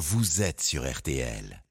vous êtes sur RTL.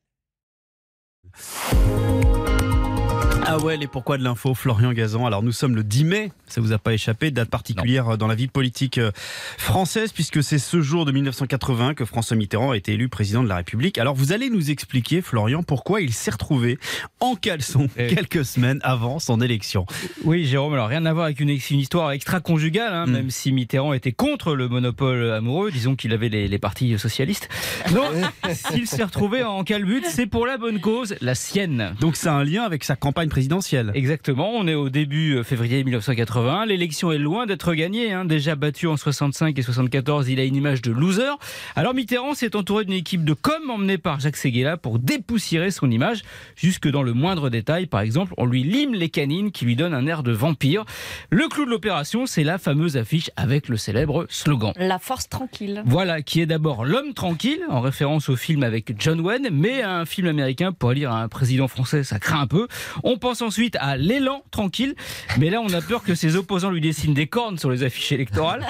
Ah ouais, les pourquoi de l'info, Florian Gazan. Alors nous sommes le 10 mai, ça vous a pas échappé, date particulière dans la vie politique euh, française, puisque c'est ce jour de 1980 que François Mitterrand a été élu président de la République. Alors vous allez nous expliquer, Florian, pourquoi il s'est retrouvé en caleçon Eh. quelques semaines avant son élection. Oui, Jérôme, alors rien à voir avec une, une histoire extra-conjugale, hein, Mm. même si Mitterrand était contre le monopole amoureux, disons qu'il avait les, les partis socialistes. Non, s'il s'est retrouvé en calbute, c'est pour la bonne cause, la sienne. Donc c'est un lien avec sa campagne présidentielle. Exactement, on est au début euh, février 1980. L'élection est loin d'être gagnée. hein. Déjà battu en 65 et 74, il a une image de loser. Alors Mitterrand s'est entouré d'une équipe de com emmenée par Jacques Séguéla pour dépoussiérer son image, jusque dans le moindre détail. Par exemple, on lui lime les canines qui lui donnent un air de vampire. Le clou de l'opération, c'est la fameuse affiche avec le célèbre slogan. La force tranquille. Voilà, qui est d'abord L'homme tranquille, en référence au film avec John Wayne, mais un film américain pour lire à un président français, ça craint un peu. On pense ensuite à L'élan tranquille, mais là on a peur que ses opposants lui dessinent des cornes sur les affiches électorales.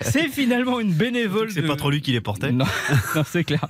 C'est finalement une bénévole. C'est de- pas trop lui qui les portait. non, non, c'est clair.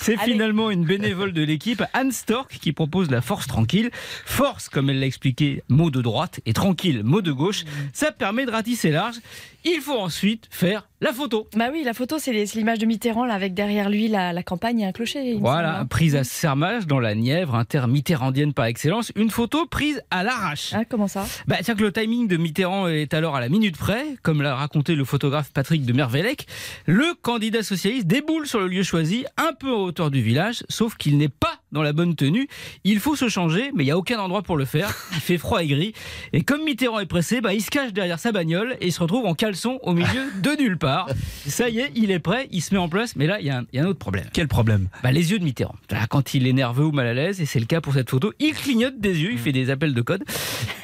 C'est finalement une bénévole de l'équipe, Anne Stork, qui propose la force tranquille. Force, comme elle l'a expliqué, mot de droite, et tranquille, mot de gauche. Ça permet de ratisser large. Il faut ensuite faire la photo. Bah oui, la photo, c'est l'image de Mitterrand là, avec derrière lui la, la campagne et un clocher. Voilà, semble. prise à Sermage, dans la Nièvre, inter-mitterrandienne par excellence. Une photo prise à l'arrache. Ah, comment ça? Bah, tiens que le timing de Mitterrand est alors à la minute près, comme l'a raconté le photographe Patrick de Mervellec. Le candidat socialiste déboule sur le lieu choisi, un peu en hauteur du village, sauf qu'il n'est pas dans la bonne tenue. Il faut se changer, mais il n'y a aucun endroit pour le faire. Il fait froid et gris. Et comme Mitterrand est pressé, bah, il se cache derrière sa bagnole et il se retrouve en caleçon au milieu de nulle part. Ça y est, il est prêt, il se met en place, mais là, il y, a un- il y a un autre problème. Quel problème? Bah, les yeux de Mitterrand. Quand il est nerveux ou mal à l'aise, et c'est le cas pour cette photo, il clignote des yeux, il fait des appels de code.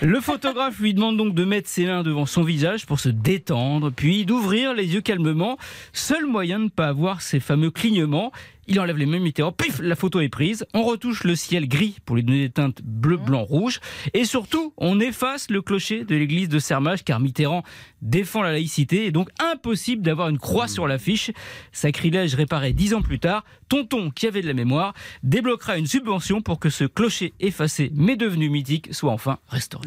Le photographe lui demande donc de mettre ses mains devant son visage pour se détendre, puis d'ouvrir les yeux calmement. Seul moyen de ne pas avoir ces fameux clignements. Il enlève les de Mitterrand, pif, la photo est prise. On retouche le ciel gris pour lui donner des teintes bleu, blanc, rouge. Et surtout, on efface le clocher de l'église de Sermage car Mitterrand défend la laïcité et donc impossible d'avoir une croix sur l'affiche. Sacrilège réparé dix ans plus tard, Tonton, qui avait de la mémoire, débloquera une subvention pour que ce clocher effacé mais devenu mythique soit enfin restauré.